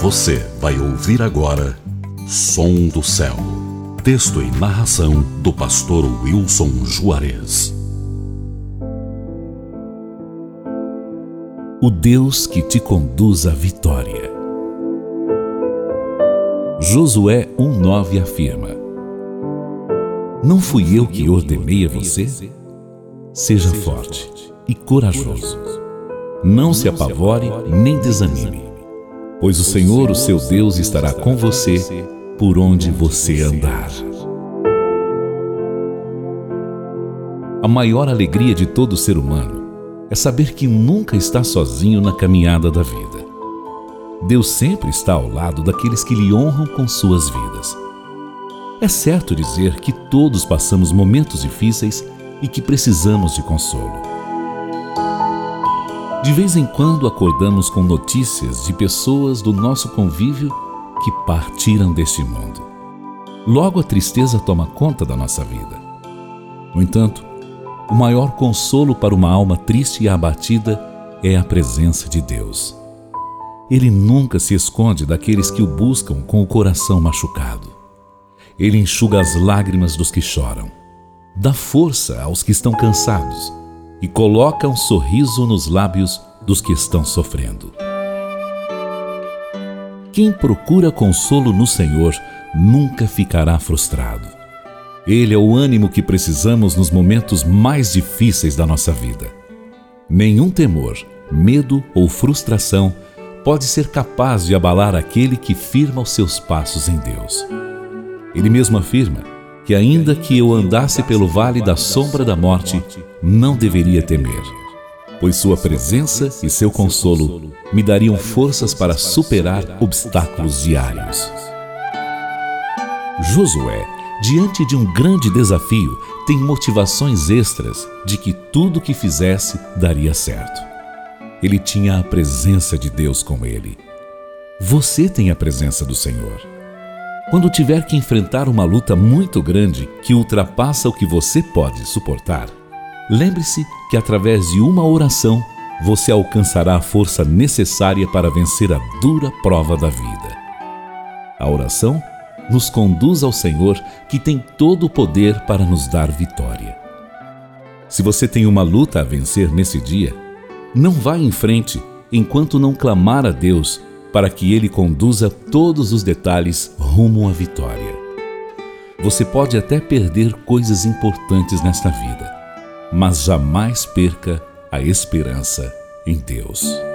Você vai ouvir agora Som do Céu. Texto e narração do pastor Wilson Juarez. O Deus que te conduz à vitória. Josué 1,9 afirma: Não fui eu que ordenei a você? Seja forte e corajoso. Não se apavore nem desanime pois o Senhor, o seu Deus, estará com você por onde você andar. A maior alegria de todo ser humano é saber que nunca está sozinho na caminhada da vida. Deus sempre está ao lado daqueles que lhe honram com suas vidas. É certo dizer que todos passamos momentos difíceis e que precisamos de consolo. De vez em quando acordamos com notícias de pessoas do nosso convívio que partiram deste mundo. Logo a tristeza toma conta da nossa vida. No entanto, o maior consolo para uma alma triste e abatida é a presença de Deus. Ele nunca se esconde daqueles que o buscam com o coração machucado. Ele enxuga as lágrimas dos que choram, dá força aos que estão cansados e coloca um sorriso nos lábios dos que estão sofrendo. Quem procura consolo no Senhor nunca ficará frustrado. Ele é o ânimo que precisamos nos momentos mais difíceis da nossa vida. Nenhum temor, medo ou frustração pode ser capaz de abalar aquele que firma os seus passos em Deus. Ele mesmo afirma que, ainda que eu andasse pelo vale da sombra da morte, não deveria temer, pois Sua presença e seu consolo me dariam forças para superar obstáculos diários. Josué, diante de um grande desafio, tem motivações extras de que tudo que fizesse daria certo. Ele tinha a presença de Deus com ele. Você tem a presença do Senhor. Quando tiver que enfrentar uma luta muito grande que ultrapassa o que você pode suportar, lembre-se que através de uma oração você alcançará a força necessária para vencer a dura prova da vida. A oração nos conduz ao Senhor que tem todo o poder para nos dar vitória. Se você tem uma luta a vencer nesse dia, não vá em frente enquanto não clamar a Deus para que Ele conduza todos os detalhes rumo à vitória. Você pode até perder coisas importantes nesta vida, mas jamais perca a esperança em Deus.